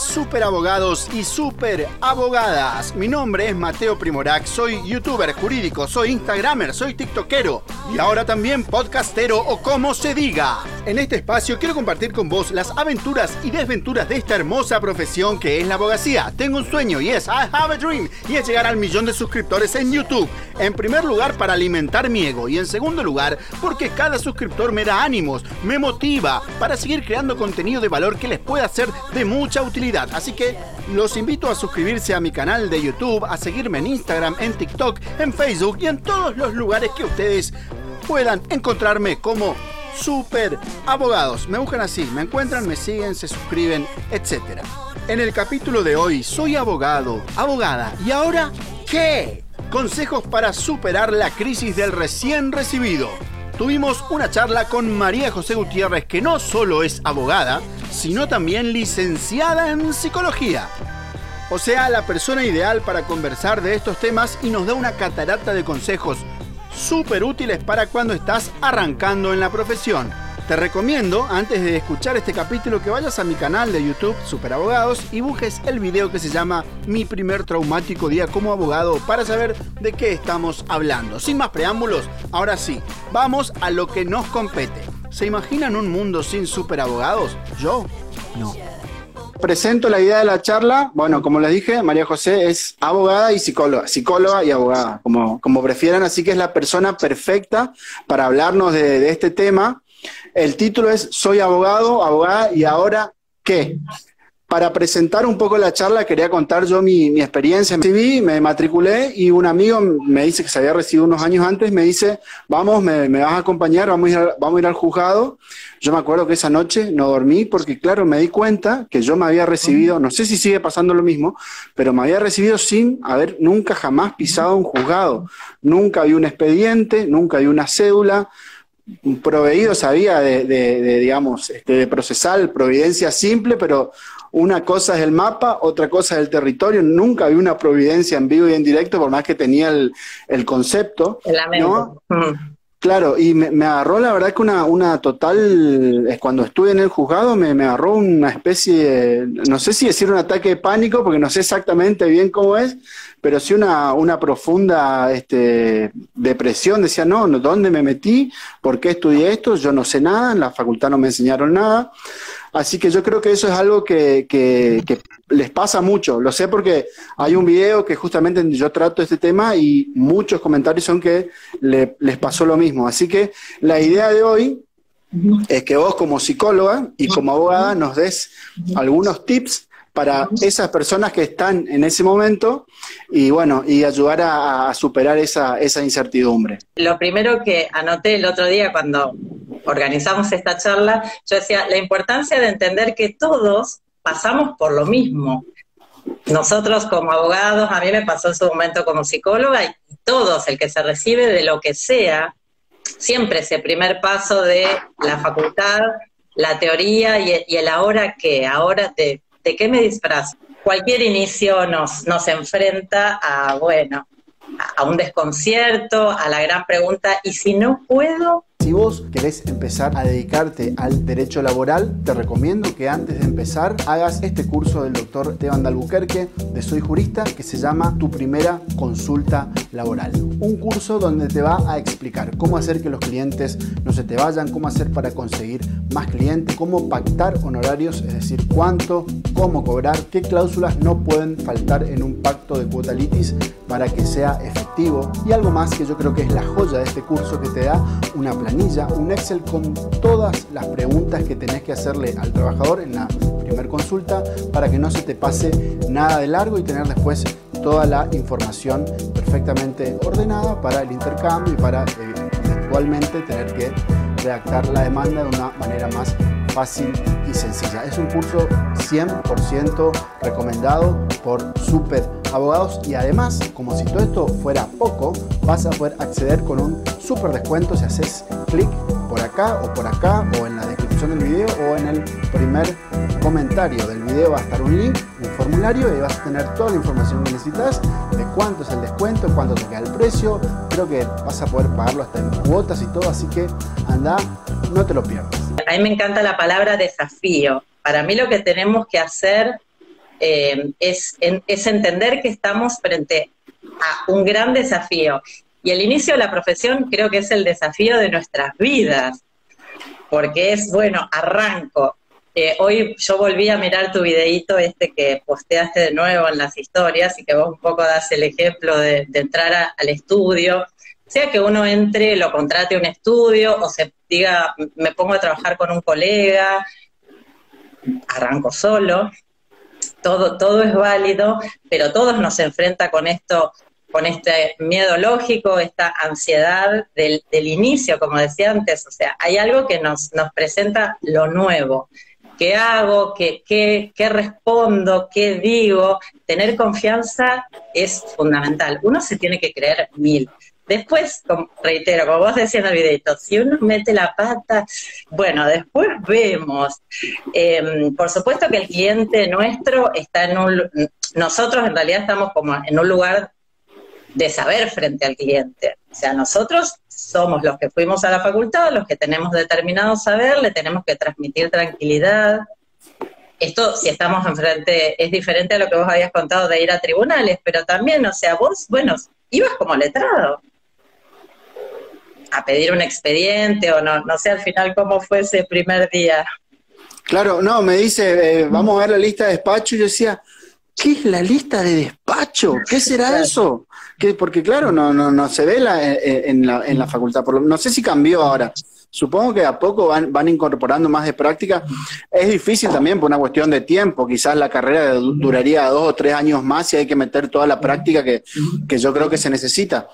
super abogados y super abogadas. Mi nombre es Mateo Primorac, soy youtuber jurídico, soy instagramer, soy tiktokero y ahora también podcastero o como se diga. En este espacio quiero compartir con vos las aventuras y desventuras de esta hermosa profesión que es la abogacía. Tengo un sueño y es I have a dream y es llegar al millón de suscriptores en YouTube. En primer lugar para alimentar mi ego y en segundo lugar porque cada suscriptor me da ánimos, me motiva para seguir creando contenido de valor que les pueda ser de mucha utilidad. Así que los invito a suscribirse a mi canal de YouTube, a seguirme en Instagram, en TikTok, en Facebook y en todos los lugares que ustedes puedan encontrarme como Super Abogados. Me buscan así, me encuentran, me siguen, se suscriben, etc. En el capítulo de hoy, soy abogado, abogada, ¿y ahora qué? Consejos para superar la crisis del recién recibido. Tuvimos una charla con María José Gutiérrez, que no solo es abogada, sino también licenciada en psicología. O sea, la persona ideal para conversar de estos temas y nos da una catarata de consejos súper útiles para cuando estás arrancando en la profesión. Te recomiendo, antes de escuchar este capítulo, que vayas a mi canal de YouTube Super Abogados y busques el video que se llama Mi primer traumático día como abogado para saber de qué estamos hablando. Sin más preámbulos, ahora sí, vamos a lo que nos compete. ¿Se imaginan un mundo sin superabogados? Yo no. Presento la idea de la charla. Bueno, como les dije, María José es abogada y psicóloga, psicóloga y abogada, como, como prefieran, así que es la persona perfecta para hablarnos de, de este tema. El título es Soy abogado, abogada y ahora qué. Para presentar un poco la charla, quería contar yo mi, mi experiencia. Me me matriculé y un amigo me dice que se había recibido unos años antes, me dice, vamos, me, me vas a acompañar, vamos a, ir al, vamos a ir al juzgado. Yo me acuerdo que esa noche no dormí porque, claro, me di cuenta que yo me había recibido, no sé si sigue pasando lo mismo, pero me había recibido sin haber nunca jamás pisado un juzgado. Nunca vi un expediente, nunca vi una cédula, proveído sabía de, de, de digamos, este, de procesal, providencia simple, pero una cosa es el mapa, otra cosa es el territorio. Nunca vi una providencia en vivo y en directo, por más que tenía el, el concepto. ¿no? Mm. Claro, y me, agarró la verdad que una, una total, cuando estuve en el juzgado me, agarró una especie, no sé si decir un ataque de pánico, porque no sé exactamente bien cómo es, pero sí una, profunda este, depresión. Decía, no, ¿dónde me metí? ¿Por qué estudié esto? Yo no sé nada, en la facultad no me enseñaron nada. Así que yo creo que eso es algo que, les pasa mucho. Lo sé porque hay un video que justamente yo trato este tema y muchos comentarios son que le, les pasó lo mismo. Así que la idea de hoy es que vos como psicóloga y como abogada nos des algunos tips para esas personas que están en ese momento y bueno, y ayudar a, superar esa incertidumbre. Lo primero que anoté el otro día cuando organizamos esta charla, yo decía, la importancia de entender que todos pasamos por lo mismo. Nosotros como abogados, a mí me pasó en su momento como psicóloga, y todos, el que se recibe de lo que sea, siempre ese primer paso de la facultad, la teoría y, y el ahora qué, ahora de, de qué me disfrazo. Cualquier inicio nos, nos enfrenta a, bueno, a un desconcierto, a la gran pregunta, ¿y si no puedo? Si vos querés empezar a dedicarte al derecho laboral, te recomiendo que antes de empezar hagas este curso del doctor Esteban Dalbuquerque de Soy Jurista que se llama Tu primera consulta laboral. Un curso donde te va a explicar cómo hacer que los clientes no se te vayan, cómo hacer para conseguir más clientes, cómo pactar honorarios, es decir, cuánto, cómo cobrar, qué cláusulas no pueden faltar en un pacto de cuota litis para que sea efectivo y algo más que yo creo que es la joya de este curso que te da una un Excel con todas las preguntas que tenés que hacerle al trabajador en la primer consulta para que no se te pase nada de largo y tener después toda la información perfectamente ordenada para el intercambio y para eh, eventualmente tener que redactar la demanda de una manera más fácil sencilla. Es un curso 100% recomendado por super abogados y además, como si todo esto fuera poco, vas a poder acceder con un super descuento si haces clic por acá o por acá o en la descripción del video o en el primer comentario del video va a estar un link, un formulario y vas a tener toda la información que necesitas de cuánto es el descuento, cuánto te queda el precio. Creo que vas a poder pagarlo hasta en cuotas y todo, así que anda, no te lo pierdas. A mí me encanta la palabra desafío. Para mí lo que tenemos que hacer eh, es, entender que estamos frente a un gran desafío. Y el inicio de la profesión creo que es el desafío de nuestras vidas, porque es, bueno, arranco. Eh, hoy yo volví a mirar tu videíto este que posteaste de nuevo en las historias y que vos un poco das el ejemplo de, entrar al estudio, sea que uno entre, lo contrate un estudio o se diga, me pongo a trabajar con un colega, arranco solo, todo, todo es válido, pero todos nos enfrenta con esto con este miedo lógico, esta ansiedad del, inicio, como decía antes, o sea, hay algo que nos, nos presenta lo nuevo. ¿Qué hago? ¿Qué, qué, qué respondo? ¿Qué digo? Tener confianza es fundamental. Uno se tiene que creer mil. Después, reitero, como vos decías en el videito, si uno mete la pata, bueno, después vemos. Em, por supuesto que el cliente nuestro está en un... Nosotros en realidad estamos como en un lugar de saber frente al cliente. O sea, nosotros somos los que fuimos a la facultad, los que tenemos determinado saber, le tenemos que transmitir tranquilidad. Esto, si estamos enfrente, es diferente a lo que vos habías contado de ir a tribunales, pero también, o sea, vos, bueno, ibas como letrado a pedir un expediente o no, no sé al final cómo fue ese primer día. Claro, no, me dice, eh, vamos a ver la lista de despacho, y yo decía, ¿qué es la lista de despacho? ¿Qué será eso? Porque claro, no, no, no se ve la, eh, eh, en, la, en la facultad. no sé si cambió ahora. Supongo que a poco van, van incorporando más de práctica. Es difícil también por una cuestión de tiempo. Quizás la carrera duraría dos o tres años más y hay que meter toda la práctica que, yo creo que se necesita.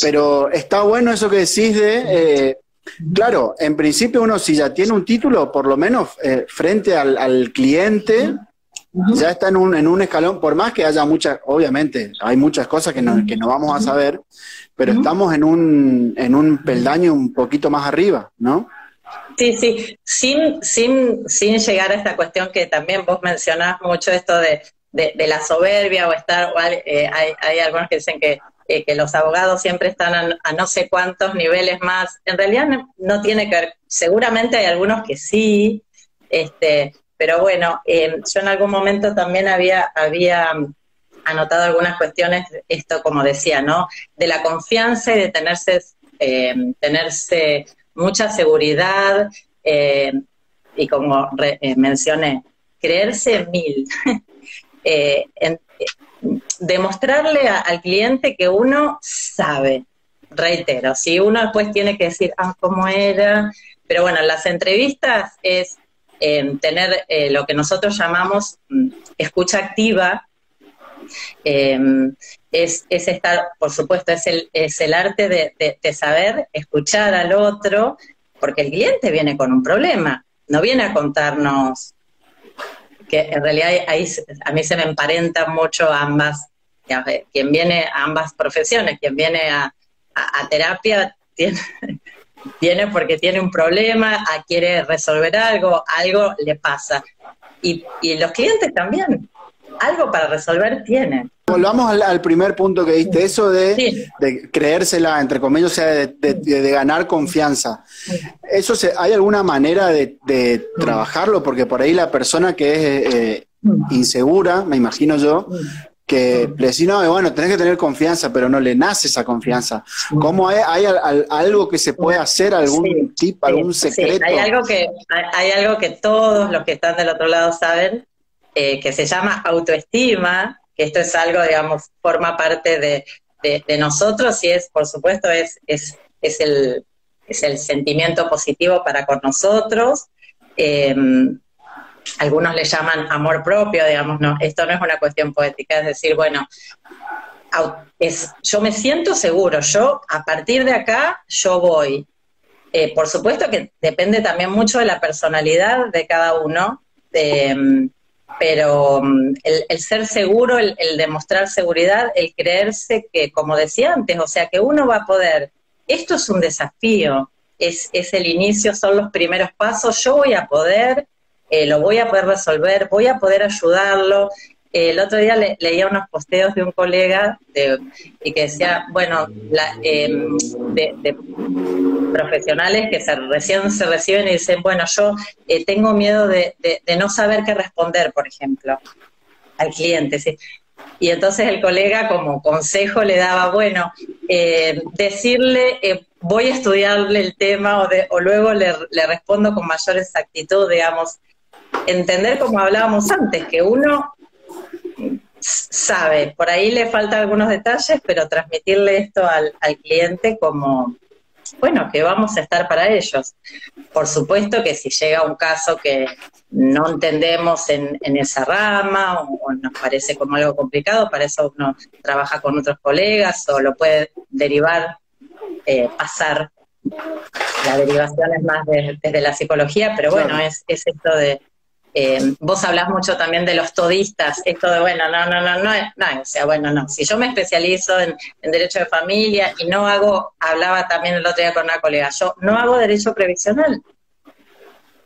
Pero está bueno eso que decís de, eh, claro, en principio uno si ya tiene un título, por lo menos frente al, al cliente, ya está en un, en un escalón, por más que haya muchas, obviamente, hay muchas cosas que no, que no vamos a saber, pero estamos en un, en un peldaño un poquito más arriba, ¿no? Sí, sí, sin, sin, sin llegar a esta cuestión que también vos mencionás mucho esto de, de, la soberbia o estar, eh, hay, hay, algunos que dicen que, eh, que los abogados siempre están a, no sé cuántos niveles más. En realidad no, no, tiene que ver, seguramente hay algunos que sí, este, pero bueno, eh, yo en algún momento también había, había mm, anotado algunas cuestiones, esto como decía, ¿no? De la confianza y de tenerse, eh, tenerse mucha seguridad eh, y como mencioné, creerse mil. demostrarle al cliente que uno sabe, reitero, si uno después tiene que decir, ah, ¿cómo era? Pero bueno, las entrevistas es tener eh, lo que nosotros llamamos mm, escucha activa, em, es, estar, por supuesto, es el, es el arte de, saber escuchar al otro, porque el cliente viene con un problema, no viene a contarnos que en realidad ahí a mí se me emparentan mucho ambas, quien viene a ambas profesiones, quien viene a, a terapia tiene, viene porque tiene un problema, quiere resolver algo, algo le pasa. Y, los clientes también, algo para resolver tienen. Volvamos al, primer punto que diste, eso de, creérsela, entre comillas, o sea, de, ganar confianza. ¿Eso se, hay alguna manera de, trabajarlo? Porque por ahí la persona que es eh, insegura, me imagino yo, que le decís, no, bueno, tenés que tener confianza, pero no le nace esa confianza. ¿Cómo hay, hay, algo que se puede hacer, algún tip, algún secreto? Hay, algo que, hay algo que todos los que están del otro lado saben, eh, que se llama autoestima, que esto es algo, digamos, forma parte de, de, nosotros y es, por supuesto, es, es, es, el, es el sentimiento positivo para con nosotros. Eh, algunos le llaman amor propio, digamos, no, esto no es una cuestión poética, es decir, bueno, es, yo me siento seguro, yo a partir de acá, yo voy. Eh, por supuesto que depende también mucho de la personalidad de cada uno, pero mm, el, ser seguro, el, demostrar seguridad, el creerse que, como decía antes, o sea, que uno va a poder, esto es un desafío, es, es el inicio, son los primeros pasos, yo voy a poder, eh, lo voy a poder resolver, voy a poder ayudarlo. el otro día leía unos posteos de un colega y que decía, bueno, em, de, profesionales que se, recién se reciben y dicen, bueno, yo eh, tengo miedo de, no saber qué responder, por ejemplo. al cliente. ¿sí? Y entonces el colega como consejo le daba, bueno, eh, decirle, eh, voy a estudiarle el tema o, luego le, respondo con mayor exactitud, digamos, entender como hablábamos antes, que uno sabe, por ahí le faltan algunos detalles, pero transmitirle esto al, al cliente como, bueno, que vamos a estar para ellos. Por supuesto que si llega un caso que no entendemos en, esa rama o, nos parece como algo complicado, para eso uno trabaja con otros colegas o lo puede derivar, eh, pasar. La derivación es más desde la psicología, pero bueno, es, es esto de, eh, vos hablás mucho también de los todistas, esto de, bueno, no, no, no, no, no, o sea, bueno, no, si yo me especializo en, derecho de familia y no hago, hablaba también el otro día con una colega, yo no hago derecho previsional.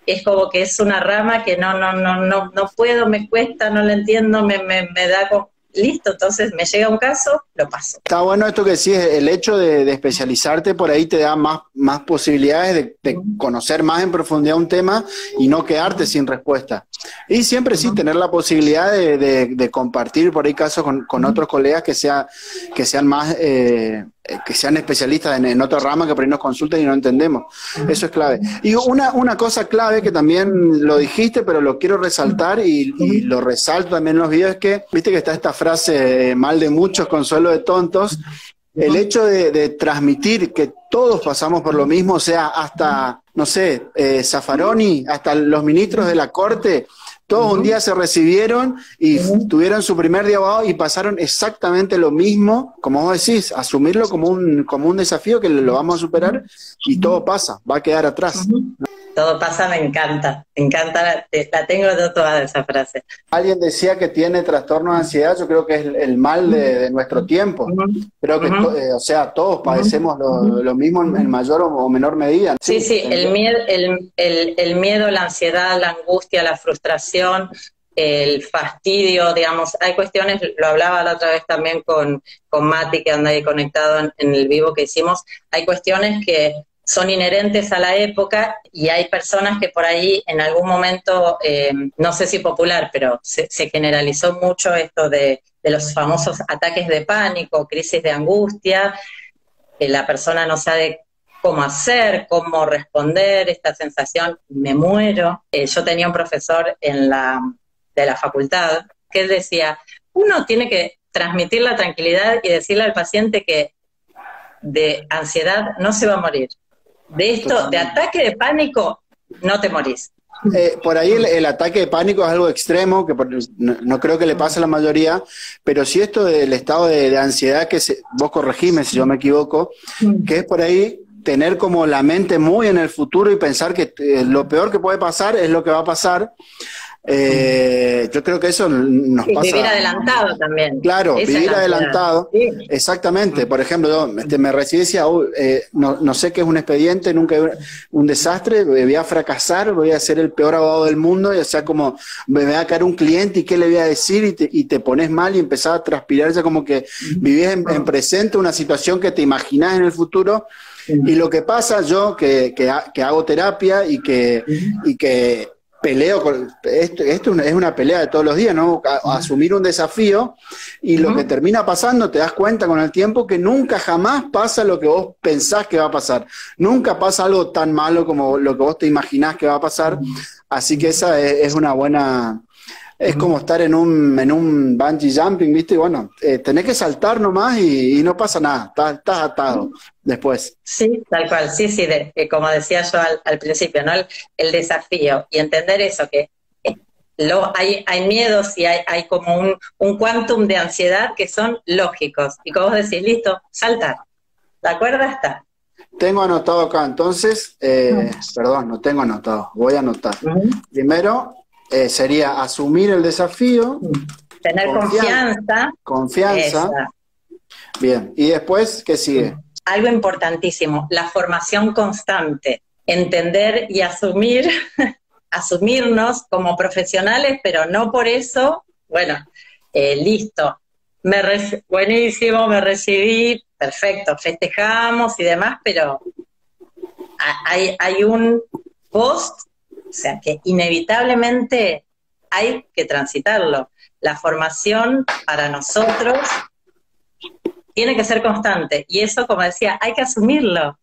Es como que es una rama que no, no, no, no, no puedo, me cuesta, no la entiendo, me, me, me da listo, entonces me llega un caso, lo paso. Está bueno esto que decís, el hecho de, especializarte por ahí te da más, más posibilidades de, conocer más en profundidad un tema y no quedarte sin respuesta. Y siempre sí tener la posibilidad de, compartir por ahí casos con, otros colegas que, sea, que sean más... Eh, que sean especialistas en, otra rama que por ahí nos consulten y no entendemos. Eso es clave. Y una, una cosa clave que también lo dijiste, pero lo quiero resaltar y, lo resalto también en los videos, es que, viste que está esta frase, mal de muchos, consuelo de tontos, el hecho de, transmitir que todos pasamos por lo mismo, o sea, hasta, no sé, eh, hasta los ministros de la Corte, todos un día se recibieron y tuvieron su primer día abogado y pasaron exactamente lo mismo, como vos decís, asumirlo como un, como un desafío que lo vamos a superar y todo pasa, va a quedar atrás. Todo pasa, me encanta, me encanta, la, tengo toda esa frase. Alguien decía que tiene trastorno de ansiedad, yo creo que es el, mal de, nuestro tiempo. Creo que, eh, o sea, todos padecemos lo, mismo en, mayor o, menor medida. Sí, sí, el, miedo, el, el miedo, la ansiedad, la angustia, la frustración, el fastidio, digamos, hay cuestiones, lo hablaba la otra vez también con, con Mati, que anda ahí conectado en, en, el vivo que hicimos, hay cuestiones que son inherentes a la época y hay personas que por ahí en algún momento, eh, no sé si popular, pero se, generalizó mucho esto de, los famosos ataques de pánico, crisis de angustia, que la persona no sabe cómo hacer, cómo responder, esta sensación, me muero. Eh, yo tenía un profesor en la, de la facultad que decía, uno tiene que transmitir la tranquilidad y decirle al paciente que de ansiedad no se va a morir, de esto, de ataque de pánico, no te morís. Eh, por ahí el, ataque de pánico es algo extremo, que no, creo que le pase a la mayoría, pero si esto del estado de, ansiedad, que se, vos corregime si yo me equivoco, que es por ahí tener como la mente muy en el futuro y pensar que eh, lo peor que puede pasar es lo que va a pasar, eh, yo creo que eso nos pasa. Vivir adelantado también. Claro, vivir adelantado. Exactamente. Por ejemplo, yo este, me recibí y decía, eh, no, sé qué es un expediente, nunca un desastre, voy a fracasar, voy a ser el peor abogado del mundo, y, o sea, como me va a caer un cliente y qué le voy a decir y te, y te pones mal y empezás a transpirar, ya como que vivís en, presente una situación que te imaginás en el futuro. Y lo que pasa yo, que, que, hago terapia y que, y que peleo con esto, esto es una pelea de todos los días, ¿no? asumir un desafío y lo que termina pasando, te das cuenta con el tiempo que nunca jamás pasa lo que vos pensás que va a pasar. Nunca pasa algo tan malo como lo que vos te imaginás que va a pasar. Así que esa es una buena, es como estar en un, en un bungee jumping, ¿viste? Y bueno, eh, tenés que saltar nomás y, no pasa nada, estás, atado después. Sí, tal cual, sí, sí, eh, como decía yo al, principio, ¿no? El, desafío y entender eso, que eh, lo, hay, hay miedos y hay, hay como un, un quantum de ansiedad que son lógicos. Y como vos decís, listo, saltar. ¿De acuerdo? Está. Tengo anotado acá, entonces, perdón, no tengo anotado, voy a anotar. Primero, eh, sería asumir el desafío. Tener confianza. Confianza. Bien, y después, ¿qué sigue? Algo importantísimo, la formación constante, entender y asumir, asumirnos como profesionales, pero no por eso, bueno, eh, listo, me buenísimo, me recibí, perfecto, festejamos y demás, pero hay, hay un post sea que inevitablemente hay que transitarlo. la formación para nosotros tiene que ser constante. Y eso, como decía, hay que asumirlo.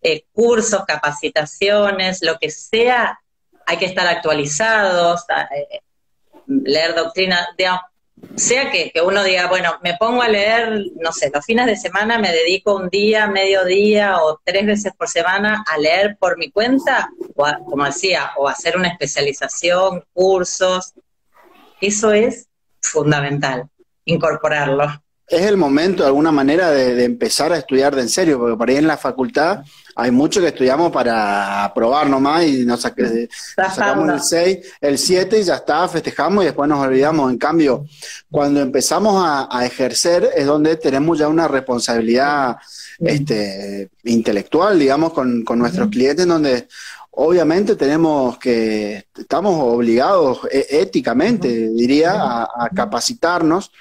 Eh, cursos, capacitaciones, lo que sea, hay que estar actualizados, eh, leer doctrina, digamos, sea que, uno diga, bueno, me pongo a leer, no sé, los fines de semana me dedico un día, medio día o tres veces por semana a leer por mi cuenta, o como decía, o hacer una especialización, cursos. Eso es fundamental, incorporarlo es el momento de alguna manera de, empezar a estudiar de en serio, porque por ahí en la facultad hay mucho que estudiamos para aprobar nomás y nos, sacamos el 6, el 7 y ya está, festejamos y después nos olvidamos. En cambio, cuando empezamos a, ejercer es donde tenemos ya una responsabilidad este, intelectual, digamos, con, con nuestros clientes, donde obviamente tenemos que, estamos obligados e, éticamente, diría, a, capacitarnos.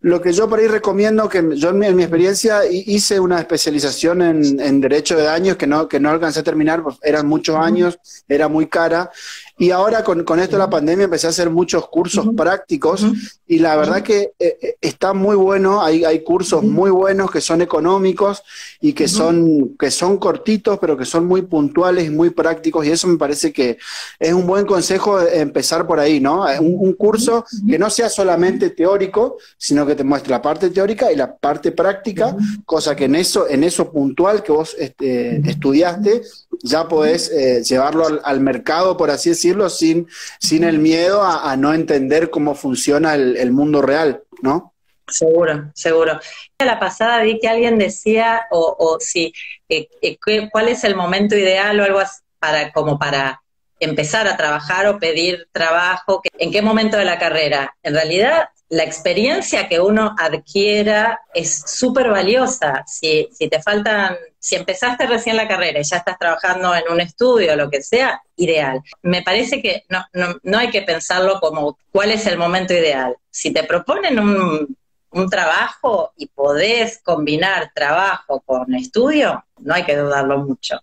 Lo que yo por ahí recomiendo, que yo en mi, experiencia hice una especialización en, Derecho de Daños que no, que no alcancé a terminar, pues eran muchos años, era muy cara, y ahora con, esto de la pandemia empecé a hacer muchos cursos prácticos y la verdad que eh, eh, está muy bueno, hay, hay cursos muy buenos que son económicos y que son, que son cortitos, pero que son muy puntuales y muy prácticos y eso me parece que es un buen consejo empezar por ahí, ¿no? Un, un curso que no sea solamente teórico, sino que te muestre la parte teórica y la parte práctica, cosa que en eso, en eso puntual que vos este, estudiaste, ya podés eh, llevarlo al, mercado, por así decirlo, sin, sin el miedo a, no entender cómo funciona el, mundo real, ¿no? Seguro, seguro. La pasada vi que alguien decía, o, o si, eh, eh, cuál es el momento ideal o algo así, para, como para empezar a trabajar o pedir trabajo, en qué momento de la carrera. En realidad, la experiencia que uno adquiera es súper valiosa. Si, si te faltan, si empezaste recién la carrera y ya estás trabajando en un estudio lo que sea, ideal. Me parece que no, no, no hay que pensarlo como cuál es el momento ideal. Si te proponen un, un trabajo y podés combinar trabajo con estudio, no hay que dudarlo mucho.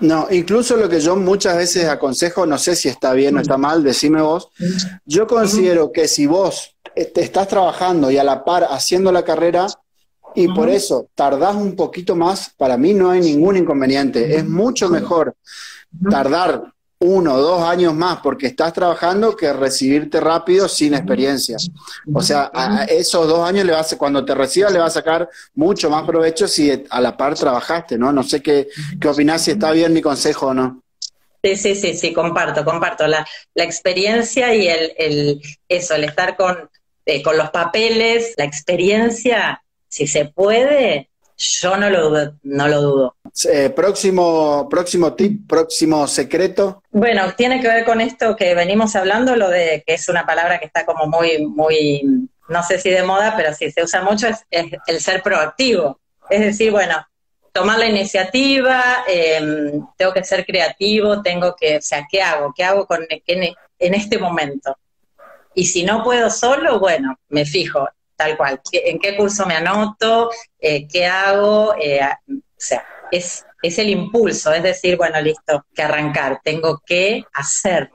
No, incluso lo que yo muchas veces aconsejo, no sé si está bien o está mal, decime vos, yo considero que si vos te estás trabajando y a la par haciendo la carrera, y por eso tardás un poquito más, para mí no hay ningún inconveniente. Es mucho mejor tardar uno o dos años más porque estás trabajando que recibirte rápido sin experiencia. O sea, a esos dos años le vas, cuando te recibas le vas a sacar mucho más provecho si a la par trabajaste, ¿no? No sé qué, qué opinás, si está bien mi consejo o no. Sí, sí, sí, sí, comparto, comparto. La, la experiencia y el, el, eso, el estar con, eh, con los papeles, la experiencia, si se puede, yo no lo dudo. No lo dudo. Eh, próximo, próximo tip, próximo secreto. Bueno, tiene que ver con esto que venimos hablando, lo de que es una palabra que está como muy, muy, no sé si de moda, pero sí se usa mucho, es, el ser proactivo. Es decir, bueno, tomar la iniciativa, em, tengo que ser creativo, tengo que, o sea, ¿qué hago? ¿Qué hago con, en, en este momento? Y si no puedo solo, bueno, me fijo, tal cual, en qué curso me anoto, eh, qué hago, eh, o sea, es, es el impulso, es decir, bueno, listo, que arrancar, tengo que hacer.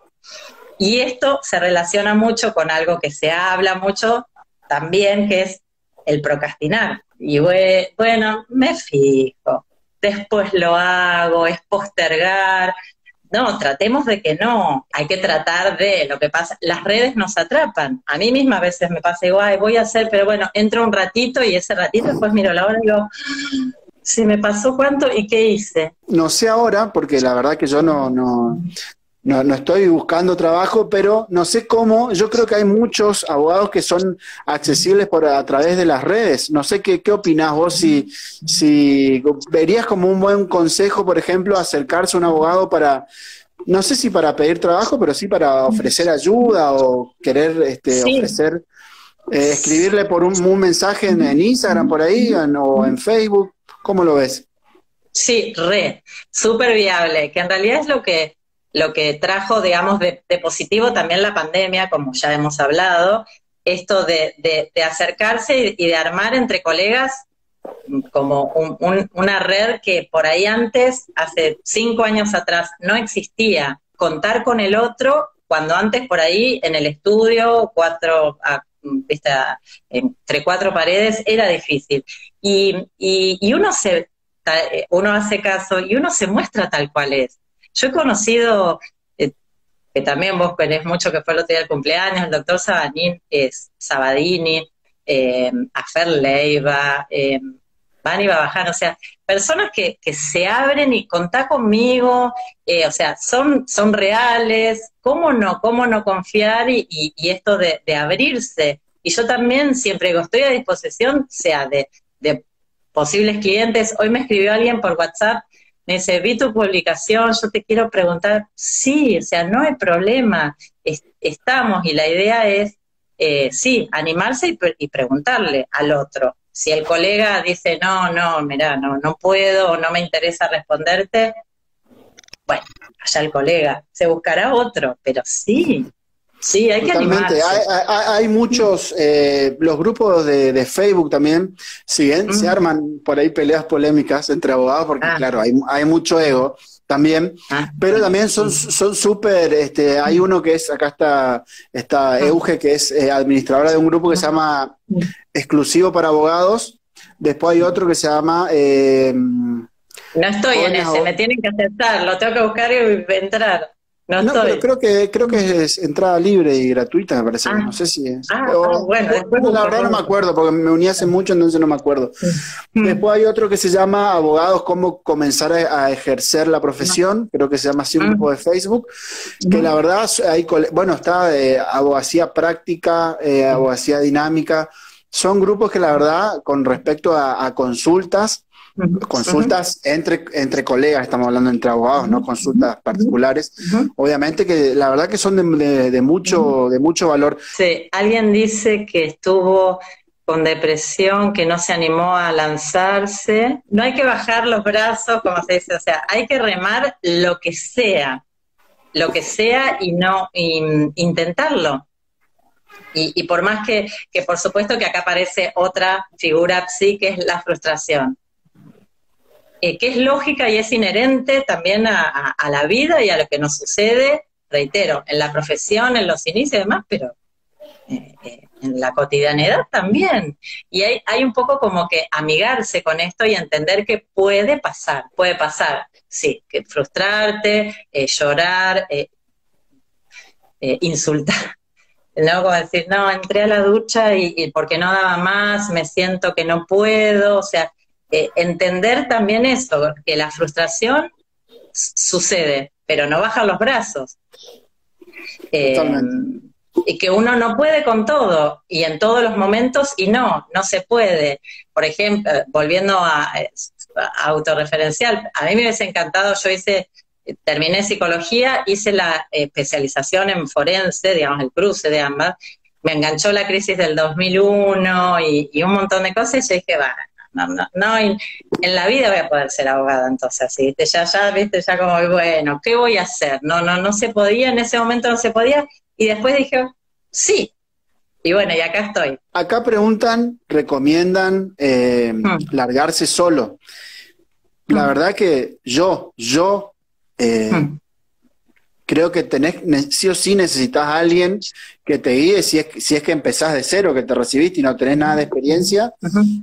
Y esto se relaciona mucho con algo que se habla mucho también, que es el procrastinar. Y bueno, me fijo, después lo hago, es postergar, no, tratemos de que no. Hay que tratar de lo que pasa. Las redes nos atrapan. A mí misma a veces me pasa igual, voy a hacer, pero bueno, entro un ratito y ese ratito después miro la hora y digo, ¿se me pasó cuánto y qué hice? No sé ahora, porque la verdad que yo no, no, no, no, estoy buscando trabajo, pero no sé cómo. Yo creo que hay muchos abogados que son accesibles por a través de las redes. No sé qué, qué opinás vos, si, si verías como un buen consejo, por ejemplo, acercarse a un abogado para, no sé si para pedir trabajo, pero sí para ofrecer ayuda o querer este, ofrecer, eh, escribirle por un, un mensaje en, Instagram por ahí o en Facebook. ¿Cómo lo ves? Sí, re, súper viable, que en realidad es lo que lo que trajo, digamos, de, positivo también la pandemia, como ya hemos hablado, esto de, acercarse y, de armar entre colegas como una red que por ahí antes, hace cinco años atrás, no existía. Contar con el otro cuando antes por ahí en el estudio, cuatro, entre cuatro paredes, era difícil. Y, y, uno, se, uno hace caso y uno se muestra tal cual es. Yo he conocido, eh, que también vos querés mucho, que fue el otro día del cumpleaños, el doctor Sabanín, es Sabadini, eh, Afer Leiva, eh, Van y Babaján, o sea, personas que, se abren y contá conmigo, eh, o sea, son, son reales, ¿cómo no? ¿Cómo no confiar y, esto de, abrirse? Y yo también siempre digo, estoy a disposición, sea de, posibles clientes. Hoy me escribió alguien por WhatsApp, me dice, vi tu publicación, yo te quiero preguntar, sí, o sea, no hay problema, estamos y la idea es, eh, sí, animarse y, preguntarle al otro. Si el colega dice, no, no, mira, no, no puedo no me interesa responderte, bueno, allá el colega, se buscará otro, pero sí, sí, hay que animarse. Hay, hay, hay muchos, eh, los grupos de, Facebook también, si bien se arman por ahí peleas polémicas entre abogados, porque ah. claro, hay, hay mucho ego también, ah. pero también son son súper, este, hay uno que es, acá está, está ah. Euge, que es eh, administradora de un grupo que se llama Exclusivo para Abogados, después hay otro que se llama... Eh, no estoy en ese, me tienen que aceptar, lo tengo que buscar y entrar. No, pero creo que, creo que es entrada libre y gratuita, me parece. Ah. no sé si es. Ah, ah bueno, la verdad no me acuerdo, porque me uní hace mucho, entonces no me acuerdo. Mm. Después hay otro que se llama Abogados, cómo comenzar a, ejercer la profesión, creo que se llama así un mm. grupo de Facebook, que la verdad hay, bueno, está de abogacía práctica, eh, abogacía dinámica, son grupos que la verdad, con respecto a consultas, Consultas entre, entre colegas, estamos hablando entre abogados, no consultas particulares. Obviamente que la verdad que son de, mucho, de mucho valor. Sí, alguien dice que estuvo con depresión, que no se animó a lanzarse. No hay que bajar los brazos, como se dice, o sea, hay que remar lo que sea, lo que sea y no intentarlo. Y, por más que, que, por supuesto que acá aparece otra figura sí, que es la frustración. Eh, que es lógica y es inherente también a, la vida y a lo que nos sucede, reitero, en la profesión, en los inicios y demás, pero eh, eh, en la cotidianidad también. Y hay, hay, un poco como que amigarse con esto y entender que puede pasar, puede pasar, sí, que frustrarte, llorar, insultar. ¿no? Como decir, no, entré a la ducha y, y, porque no daba más, me siento que no puedo, o sea, eh, entender también esto, que la frustración sucede, pero no bajan los brazos. Eh, y que uno no puede con todo, y en todos los momentos, y no, no se puede. Por ejemplo, volviendo a, autorreferencial, a mí me hubiese encantado, yo hice, terminé psicología, hice la especialización en forense, digamos, el cruce de ambas, me enganchó la crisis del 2001 y, y un montón de cosas, y yo dije, va, no, no, no en, la vida voy a poder ser abogada entonces, ¿viste? Ya, ya, viste, ya como, bueno, ¿qué voy a hacer? No, no, no se podía, en ese momento no se podía, y después dije, sí, y bueno, y acá estoy. Acá preguntan, recomiendan eh, hmm. largarse solo. La hmm. verdad que yo, yo, eh, hmm creo que tenés, sí o sí necesitas a alguien que te guíe si es, si es que empezás de cero, que te recibiste y no tenés nada de experiencia.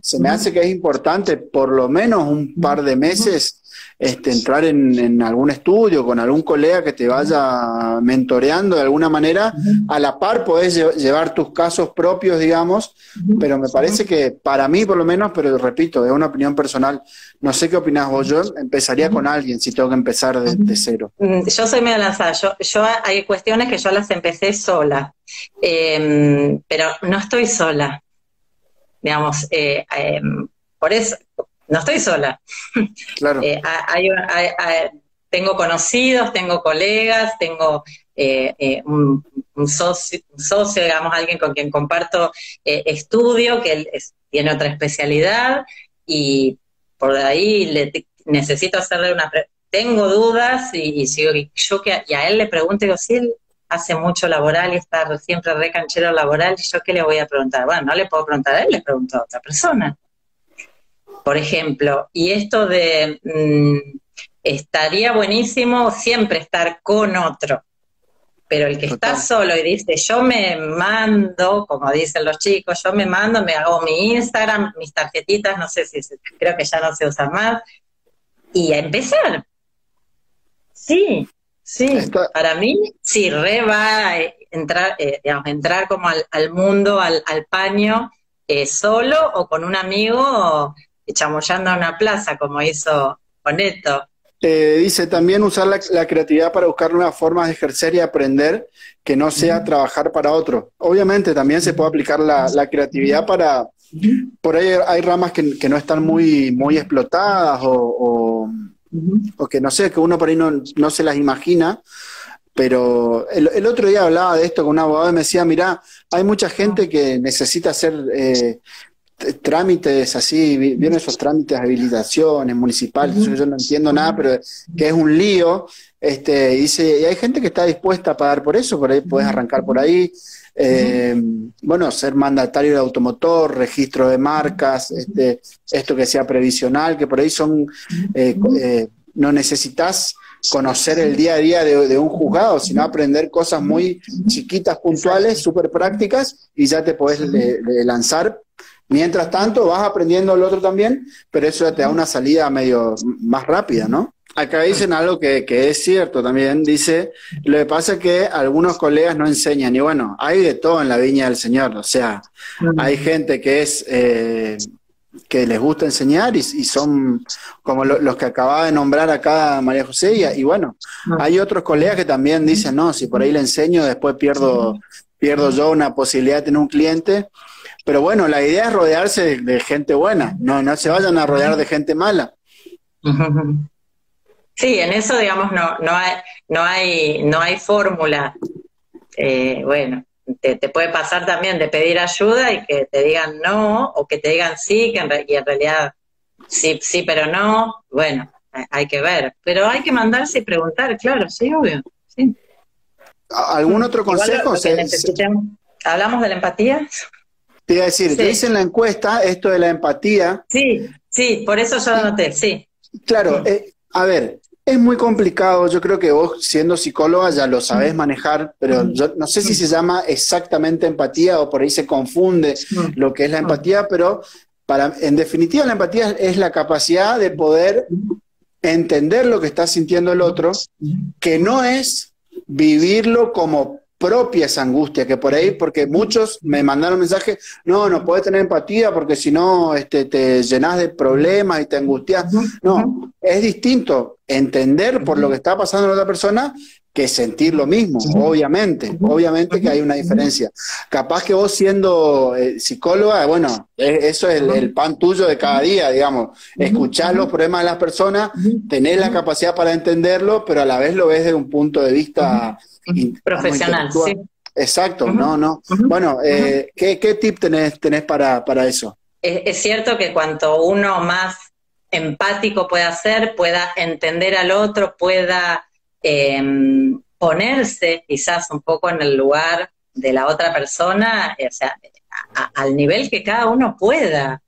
Se me hace que es importante por lo menos un par de meses este, entrar en, algún estudio con algún colega que te vaya mentoreando de alguna manera. A la par podés llevar tus casos propios, digamos, pero me parece que para mí por lo menos, pero repito, es una opinión personal, no sé qué opinas vos, yo empezaría con alguien si tengo que empezar de, cero. Mm, yo soy medio lanzada, yo, yo hay cuestiones que yo las empecé sola, em, pero no estoy sola, digamos, eh, em, por eso, no estoy sola. Claro. Eh, tengo conocidos, tengo colegas, tengo eh, eh, un, socio, digamos, alguien con quien comparto estudio, que él tiene otra especialidad y por ahí le, necesito hacerle una... Tengo dudas y, yo que y a él le pregunto, digo, si él hace mucho laboral y está siempre re canchero laboral, ¿y yo qué le voy a preguntar? Bueno, no le puedo preguntar a él, le pregunto a otra persona por ejemplo. Y esto de mm, estaría buenísimo siempre estar con otro. Pero el que está solo y dice, yo me mando, como dicen los chicos, yo me mando, me hago mi Instagram, mis tarjetitas, no sé si, creo que ya no se usan más, y a empezar. Sí, sí, para mí sí, re va a entrar, eh, digamos, entrar como al, mundo, al, paño, eh, solo o con un amigo chamullando a una plaza, como hizo Oneto. Eh, dice también usar la, creatividad para buscar nuevas formas de ejercer y aprender que no sea trabajar para otro. Obviamente también se puede aplicar la, creatividad para, por ahí hay ramas que, no están muy, muy explotadas o, que no sé, que uno por ahí no, se las imagina. Pero el, otro día hablaba de esto con un abogado y me decía, mira, hay mucha gente que necesita hacer eh, trámites así, vienen esos trámites de habilitaciones municipales, yo no entiendo nada, pero que es un lío, este, dice, y hay gente que está dispuesta a pagar por eso, por ahí puedes arrancar por ahí, eh, bueno, ser mandatario de automotor, registro de marcas, este, esto que sea previsional, que por ahí son, eh, eh, no necesitas conocer el día a día de, un juzgado, sino aprender cosas muy chiquitas, puntuales, súper prácticas, y ya te puedes lanzar Mientras tanto, vas aprendiendo el otro también, pero eso te da una salida medio más rápida, ¿no? Acá dicen algo que, es cierto también, dice, lo que pasa es que algunos colegas no enseñan, y bueno, hay de todo en la viña del Señor, o sea, hay gente que es, eh, que les gusta enseñar y, son como los que acababa de nombrar acá María José, y, y, bueno, hay otros colegas que también dicen, no, si por ahí le enseño, después pierdo, pierdo yo una posibilidad de tener un cliente, pero bueno, la idea es rodearse de, gente buena, no, no se vayan a rodear de gente mala. Sí, en eso, digamos, no, no hay, no hay, no hay fórmula. Eh, bueno, te, puede pasar también de pedir ayuda y que te digan no, o que te digan sí, que en y en realidad sí, sí, pero no. Bueno, hay que ver. Pero hay que mandarse y preguntar, claro, sí, obvio. Sí. ¿Algún otro consejo? ¿Hablamos de la empatía? Te iba a decir, te dice en la encuesta esto de la empatía. Sí, sí, por eso yo anoté, sí. Claro, eh, a ver, es muy complicado, yo creo que vos siendo psicóloga ya lo sabés manejar, pero yo no sé si se llama exactamente empatía o por ahí se confunde lo que es la empatía, pero para, en definitiva la empatía es la capacidad de poder entender lo que está sintiendo el otro, que no es vivirlo como propia esa angustia, que por ahí, porque muchos me mandaron mensajes, no, no puedes tener empatía porque si no este, te llenas de problemas y te angustias. No, es distinto entender por lo que está pasando en otra persona que sentir lo mismo, obviamente, obviamente que hay una diferencia. Capaz que vos siendo eh, psicóloga, bueno, eso es el, pan tuyo de cada día, digamos, escuchar los problemas de las personas, tener la capacidad para entenderlo, pero a la vez lo ves desde un punto de vista profesional, sí. Exacto, no, no. Bueno, eh, ¿qué, tip tenés, tenés para, para eso? Es, cierto que cuanto uno más empático pueda ser, pueda entender al otro, pueda em, ponerse quizás un poco en el lugar de la otra persona, o sea, al nivel que cada uno pueda.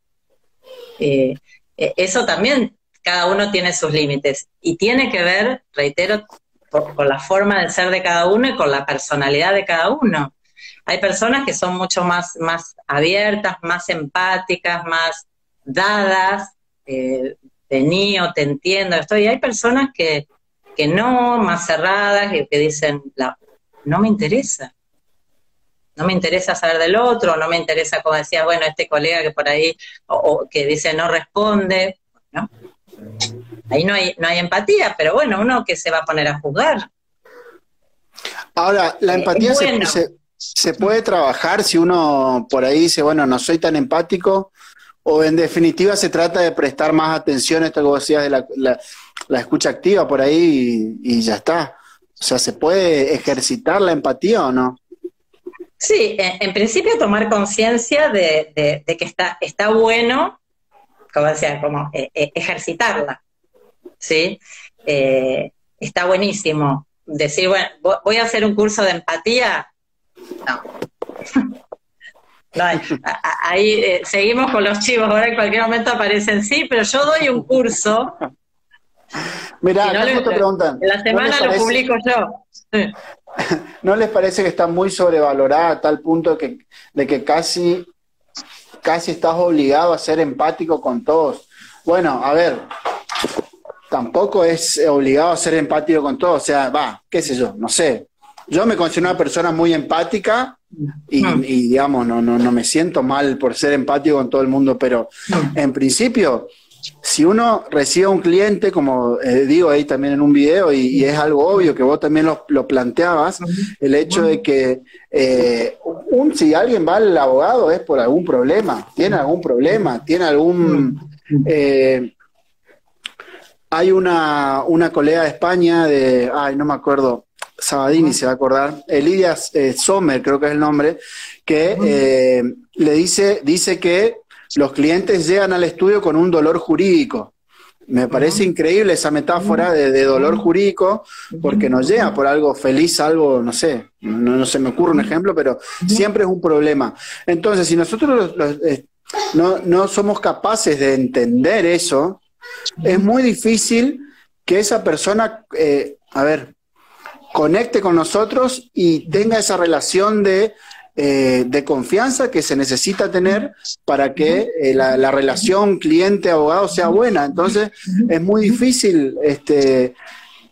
Eh, e, eso también, cada uno tiene sus límites y tiene que ver, reitero, con la forma de ser de cada uno y con la personalidad de cada uno. Hay personas que son mucho más, más abiertas, más empáticas, más dadas, eh, de niño, te entiendo, estoy. Y hay personas que, que no, más cerradas, que, que dicen, la, no me interesa. No me interesa saber del otro, no me interesa, como decía, bueno, este colega que por ahí, o, que dice no responde, ¿no? Ahí no hay, no hay empatía, pero bueno, uno que se va a poner a juzgar. Ahora, la eh, empatía se, puede trabajar si uno por ahí dice, bueno, no soy tan empático, o en definitiva se trata de prestar más atención a esto que vos decías de la, escucha activa por ahí y, ya está. O sea, ¿se puede ejercitar la empatía o no? Sí, en, principio tomar conciencia de, que está, está bueno, como decía, como eh, eh, ejercitarla. ¿sí? Eh, está buenísimo. Decir, bueno, voy a hacer un curso de empatía. No. ahí seguimos con los chivos, ahora en cualquier momento aparecen sí, pero yo doy un curso. Mira, no te preguntan. La semana lo publico yo. ¿no les parece que está muy sobrevalorada a tal punto que, de que casi, casi estás obligado a ser empático con todos? Bueno, a ver, tampoco es obligado a ser empático con todos, o sea, va, qué sé yo, no sé. Yo me considero una persona muy empática y, mm. digamos, no, no, no me siento mal por ser empático con todo el mundo, pero en principio si uno recibe a un cliente, como eh, digo ahí también en un video, y, es algo obvio que vos también lo, planteabas, el hecho de que eh, un, si alguien va al abogado es por algún problema, tiene algún problema, tiene algún... Eh, hay una, una colega de España, de, ay, no me acuerdo, Sabadini se va a acordar, Elidia Sommer, creo que es el nombre, que le dice, dice que los clientes llegan al estudio con un dolor jurídico. Me parece increíble esa metáfora de, dolor jurídico, porque nos llega por algo feliz, algo, no sé, no, se me ocurre un ejemplo, pero siempre es un problema. Entonces, si nosotros eh, no, somos capaces de entender eso, es muy difícil que esa persona, eh, a ver, conecte con nosotros y tenga esa relación de eh, de confianza que se necesita tener para que eh, la, relación cliente-abogado sea buena. Entonces, es muy difícil este,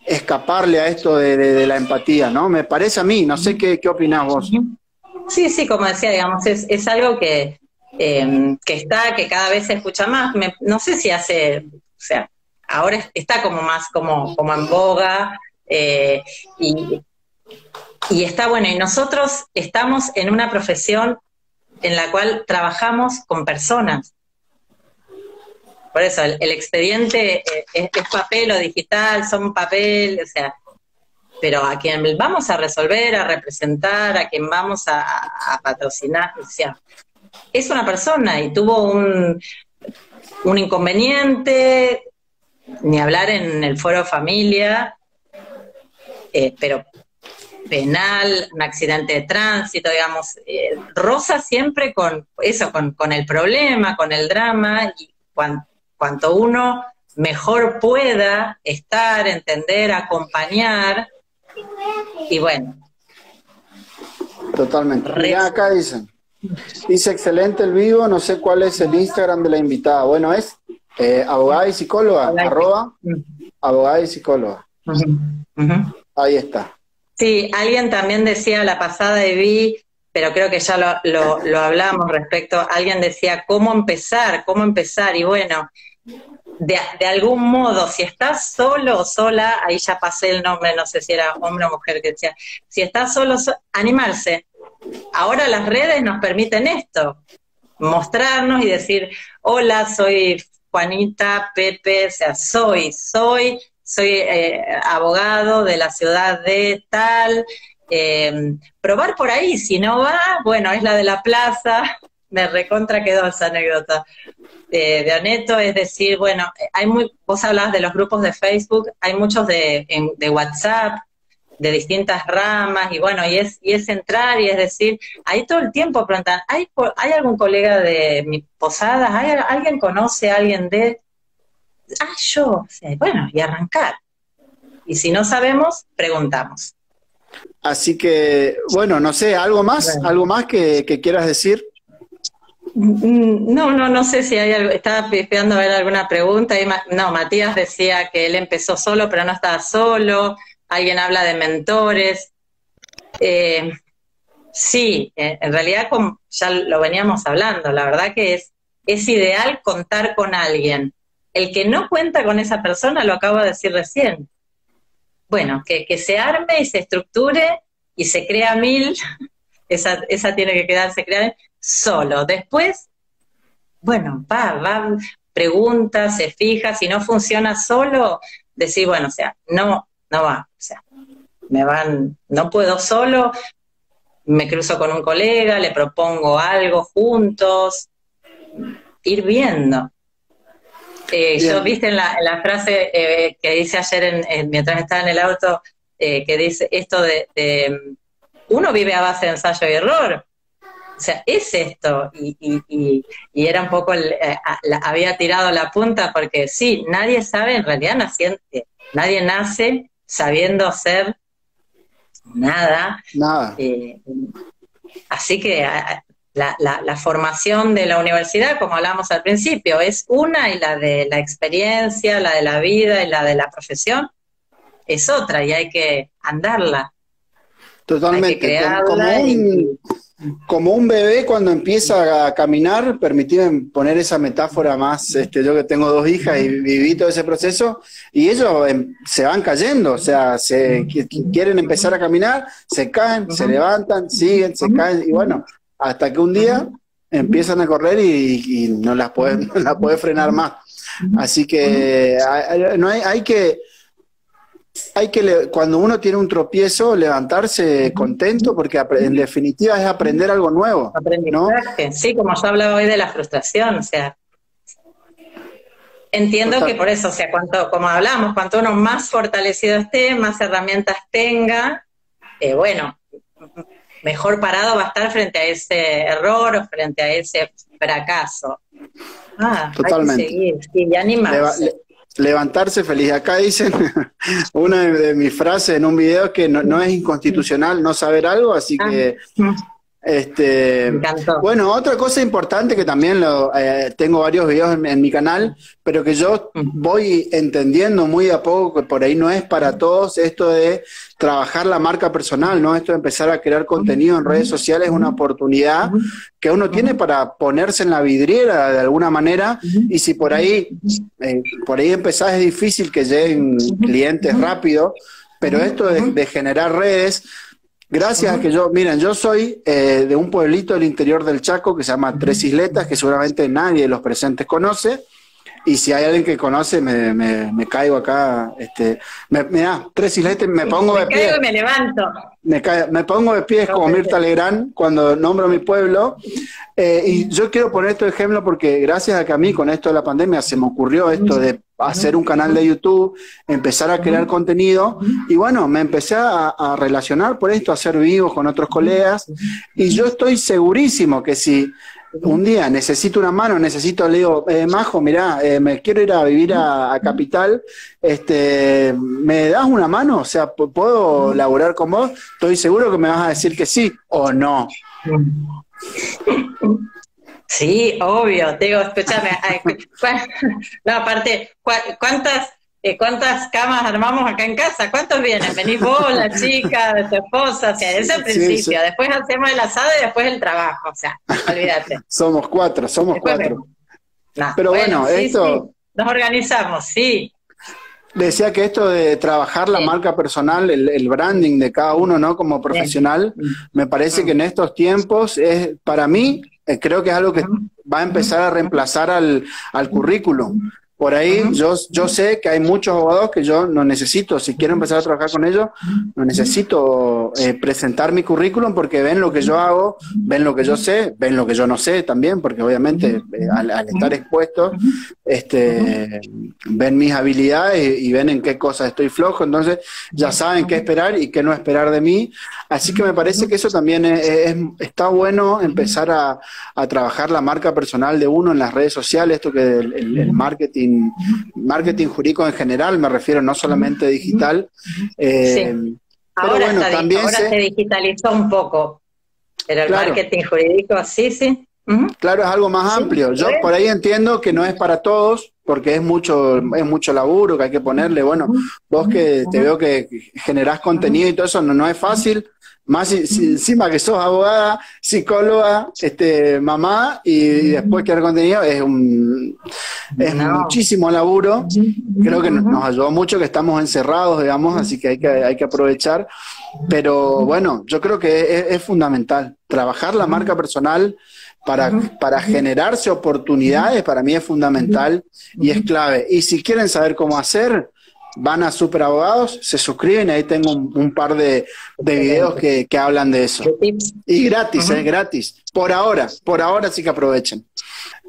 escaparle a esto de, la empatía, ¿no? Me parece a mí, no sé qué, qué opinás vos. Sí, sí, como decía, digamos, es, es algo que, em, que está, que cada vez se escucha más. no sé si hace, o sea, ahora está como más como, como en boga. Eh, y y está bueno, y nosotros estamos en una profesión en la cual trabajamos con personas. Por eso, el, expediente eh, es, papel o digital, son papel, o sea, pero a quien vamos a resolver, a representar, a quien vamos a, patrocinar, o sea, es una persona y tuvo un, un inconveniente, ni hablar en el foro familia, eh, pero penal, un accidente de tránsito, digamos, eh, rosa siempre con eso, con, el problema, con el drama, y cuanto uno mejor pueda estar, entender, acompañar, y bueno. Totalmente. acá dicen. Dice excelente el vivo, no sé cuál es el Instagram de la invitada. Bueno, es eh, abogada y psicóloga, arroba abogada y psicóloga. Ahí está. Sí, alguien también decía la pasada y vi, pero creo que ya lo, lo, hablamos respecto, alguien decía cómo empezar, cómo empezar, y bueno, de, de, algún modo, si estás solo o sola, ahí ya pasé el nombre, no sé si era hombre o mujer que decía, si estás solo, animarse. Ahora las redes nos permiten esto, mostrarnos y decir, hola, soy Juanita, Pepe, o sea, soy, soy soy eh, abogado de la ciudad de tal, eh, probar por ahí, si no va, bueno, es la de la plaza, me recontra quedó esa anécdota de, Aneto, es decir, bueno, hay muy, vos hablabas de los grupos de Facebook, hay muchos de, de WhatsApp, de distintas ramas, y bueno, y es, y es entrar y es decir, ahí todo el tiempo preguntan, ¿hay, ¿hay algún colega de mi posada? ¿Hay, ¿Alguien conoce a alguien de? Ah, yo, bueno, y arrancar. Y si no sabemos, preguntamos. Así que, bueno, no sé, ¿algo más? ¿Algo más que, quieras decir? Mm, no, no, no sé si hay algo, estaba esperando a ver alguna pregunta. No, Matías decía que él empezó solo, pero no estaba solo. Alguien habla de mentores. Eh, sí, eh, en realidad como ya lo veníamos hablando, la verdad que es, es ideal contar con alguien el que no cuenta con esa persona, lo acabo de decir recién. Bueno, que, se arme y se estructure y se crea mil, esa, tiene que quedarse creada solo. Después, bueno, va, va, pregunta, se fija, si no funciona solo, decir, bueno, o sea, no, no va, o sea, me van, no puedo solo, me cruzo con un colega, le propongo algo juntos, ir viendo. Eh, yo viste en la, frase eh, que dice ayer mientras estaba en el auto, eh, que dice esto de, uno vive a base de ensayo y error. O sea, es esto. Y, era un poco, había tirado la punta porque sí, nadie sabe, en realidad naciente, nadie nace sabiendo hacer nada. Nada. Eh, así que la, la, formación de la universidad, como hablamos al principio, es una y la de la experiencia, la de la vida y la de la profesión es otra y hay que andarla. Totalmente. como, un, como un bebé cuando empieza a caminar, permíteme poner esa metáfora más, este, yo que tengo dos hijas y viví todo ese proceso, y ellos em, se van cayendo, o sea, se quieren empezar a caminar, se caen, se levantan, siguen, se caen, y bueno, hasta que un día empiezan a correr y, no las pueden no la puede frenar más. Así que no hay, hay que hay que, cuando uno tiene un tropiezo, levantarse contento, porque en definitiva es aprender algo nuevo. Aprendizaje, sí, como yo hablaba hoy de la frustración, o sea, entiendo que por eso, o sea, cuanto, como hablamos, cuanto uno más fortalecido esté, más herramientas tenga, eh, bueno, mejor parado va a estar frente a ese error o frente a ese fracaso. Ah, Totalmente. Hay que seguir, sí, y animarse levantarse feliz. Acá dicen una de, mis frases en un video que no, es inconstitucional no saber algo, así ah, este, bueno, otra cosa importante que también lo, eh, tengo varios videos en, mi canal, pero que yo voy entendiendo muy a poco que por ahí no es para todos esto de trabajar la marca personal, ¿no? Esto de empezar a crear contenido en redes sociales es una oportunidad que uno tiene para ponerse en la vidriera de alguna manera y si por ahí, eh, por ahí empezás es difícil que lleguen clientes rápido, pero esto de generar redes Gracias a que yo, miren, yo soy eh, de un pueblito del interior del Chaco que se llama Tres Isletas, que seguramente nadie de los presentes conoce. Y si hay alguien que conoce, me, me, caigo acá. Este, me, da tres isletas, me pongo de pie. Me me levanto. Me, me pongo de pie como Mirta Legrand cuando nombro mi pueblo. Eh, y yo quiero poner este ejemplo porque gracias a que a mí con esto de la pandemia se me ocurrió esto de hacer un canal de YouTube, empezar a crear contenido. Y bueno, me empecé a, relacionar por esto, a hacer vivos con otros colegas. Y yo estoy segurísimo que si un día necesito una mano, necesito, le digo, eh, Majo, mirá, eh, me quiero ir a vivir a, Capital, este, ¿me das una mano? O sea, ¿puedo laburar con vos? Estoy seguro que me vas a decir que sí o no. Sí, obvio, digo, escúchame, no, aparte, ¿cuántas, eh, ¿cuántas camas armamos acá en casa? ¿Cuántos vienen? Venís vos, la chica, tu esposa, o sea, ese es el principio, después hacemos el asado y después el trabajo, o sea, olvídate. somos cuatro, somos cuatro. Pero bueno, esto... Nos organizamos, sí. Decía que esto de trabajar la marca personal, el, branding de cada uno, ¿no? Como profesional, me parece que en estos tiempos es, para mí, creo que es algo que va a empezar a reemplazar al, al currículum. Por ahí yo, yo sé que hay muchos abogados que yo no necesito, si quiero empezar a trabajar con ellos, no necesito eh, presentar mi currículum porque ven lo que yo hago, ven lo que yo sé, ven lo que yo no sé también, porque obviamente eh, al, estar expuesto, este, ven mis habilidades y, ven en qué cosas estoy flojo, entonces ya saben qué esperar y qué no esperar de mí. Así que me parece que eso también es, está bueno empezar a, a, trabajar la marca personal de uno en las redes sociales, esto que el marketing marketing, jurídico en general, me refiero no solamente digital. Eh, ahora, bueno, también se... digitalizó un poco, pero el marketing jurídico sí, sí. Claro, es algo más amplio. Yo por ahí entiendo que no es para todos, porque es mucho, es mucho laburo que hay que ponerle. Bueno, vos que te veo que generás contenido y todo eso, no, no es fácil. Más encima que sos abogada, psicóloga, este, mamá y, después crear contenido es un es muchísimo laburo. Creo que nos ayudó mucho que estamos encerrados, digamos, así que hay que, hay que aprovechar. Pero bueno, yo creo que es, fundamental. Trabajar la marca personal para, para generarse oportunidades para mí es fundamental y es clave. Y si quieren saber cómo hacer, van a Super Abogados, se suscriben, ahí tengo un, par de, videos que, hablan de eso. Y gratis, es gratis. Por ahora, por ahora sí que aprovechen.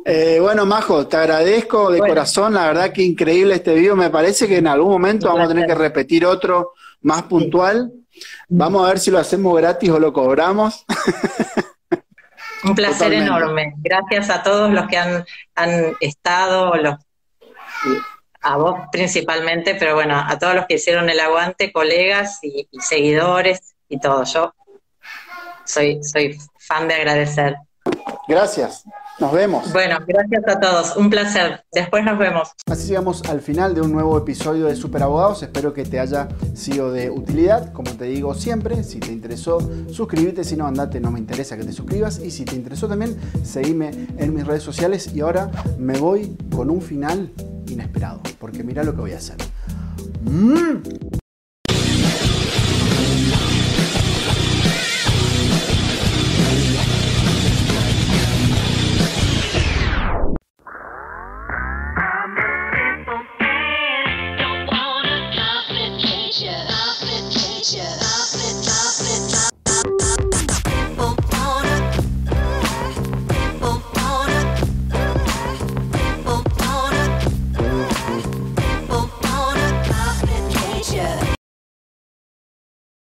Eh, bueno, Majo, te agradezco de corazón, la verdad que increíble este video, me parece que en algún momento vamos a tener que repetir otro más puntual. Vamos a ver si lo hacemos gratis o lo cobramos. Un placer enorme. Gracias a todos los que han, han estado, los a vos principalmente, pero bueno, a todos los que hicieron el aguante, colegas y, seguidores y todo. Yo soy, soy fan de agradecer. Gracias. Nos vemos. Bueno, gracias a todos. Un placer. Después nos vemos. Así llegamos al final de un nuevo episodio de Super Abogados. Espero que te haya sido de utilidad. Como te digo siempre, si te interesó, suscríbete. Si no, andate, no me interesa que te suscribas. Y si te interesó también, seguime en mis redes sociales. Y ahora me voy con un final inesperado. Porque mira lo que voy a hacer. ¡Mmm!